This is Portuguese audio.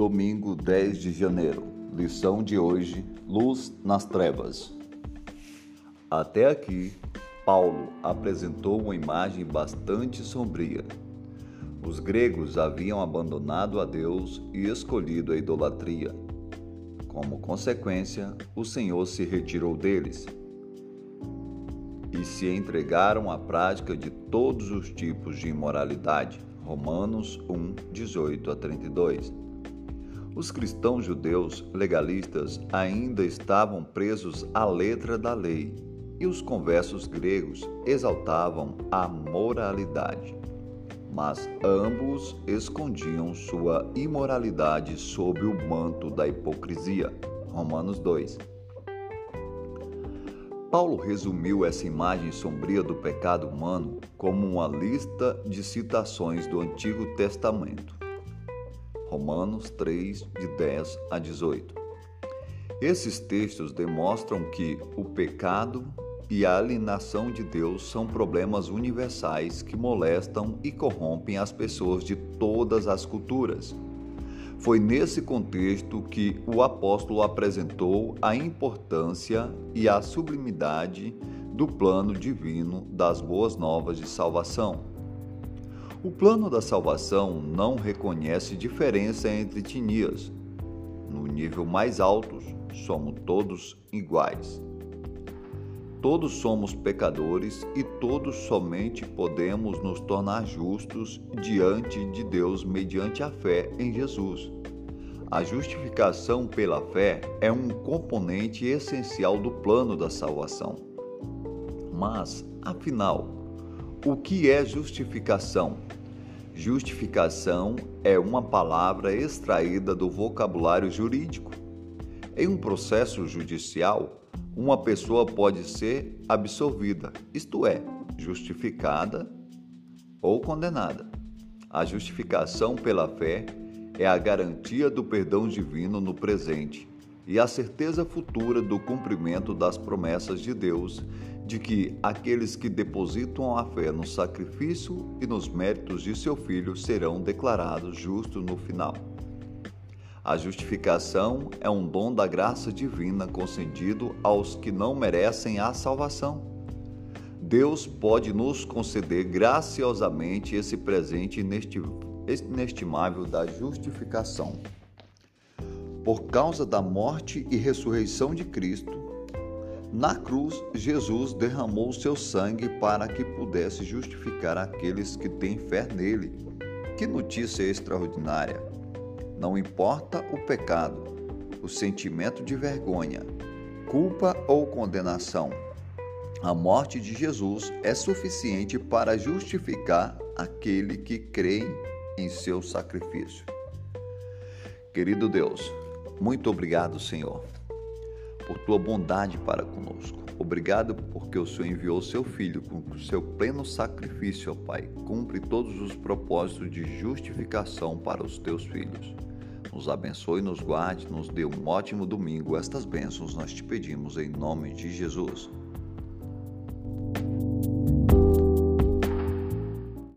Domingo 10 de janeiro. Lição de hoje: Luz nas trevas. Até aqui, Paulo apresentou uma imagem bastante sombria. Os gregos haviam abandonado a Deus e escolhido a idolatria. Como consequência, o Senhor se retirou deles e se entregaram à prática de todos os tipos de imoralidade. Romanos 1, 18 a 32. Os cristãos judeus legalistas ainda estavam presos à letra da lei e os conversos gregos exaltavam a moralidade. Mas ambos escondiam sua imoralidade sob o manto da hipocrisia. Romanos 2. Paulo resumiu essa imagem sombria do pecado humano como uma lista de citações do Antigo Testamento. Romanos 3, de 10 a 18. Esses textos demonstram que o pecado e a alienação de Deus são problemas universais que molestam e corrompem as pessoas de todas as culturas. Foi nesse contexto que o apóstolo apresentou a importância e a sublimidade do plano divino das boas novas de salvação. O plano da salvação não reconhece diferença entre etnias. No nível mais alto, somos todos iguais. Todos somos pecadores e todos somente podemos nos tornar justos diante de Deus mediante a fé em Jesus. A justificação pela fé é um componente essencial do plano da salvação. Mas, afinal, o que é justificação? Justificação é uma palavra extraída do vocabulário jurídico. Em um processo judicial, uma pessoa pode ser absolvida, isto é, justificada ou condenada. A justificação pela fé é a garantia do perdão divino no presente e a certeza futura do cumprimento das promessas de Deus de que aqueles que depositam a fé no sacrifício e nos méritos de seu filho serão declarados justos no final. A justificação é um dom da graça divina concedido aos que não merecem a salvação. Deus pode nos conceder graciosamente esse presente inestimável da justificação. Por causa da morte e ressurreição de Cristo, na cruz, Jesus derramou seu sangue para que pudesse justificar aqueles que têm fé nele. Que notícia extraordinária! Não importa o pecado, o sentimento de vergonha, culpa ou condenação. A morte de Jesus é suficiente para justificar aquele que crê em seu sacrifício. Querido Deus, muito obrigado, Senhor, por tua bondade para conosco. Obrigado porque o Senhor enviou seu Filho com seu pleno sacrifício, ó Pai. Cumpre todos os propósitos de justificação para os teus filhos. Nos abençoe, nos guarde, nos dê um ótimo domingo. Estas bênçãos nós te pedimos em nome de Jesus.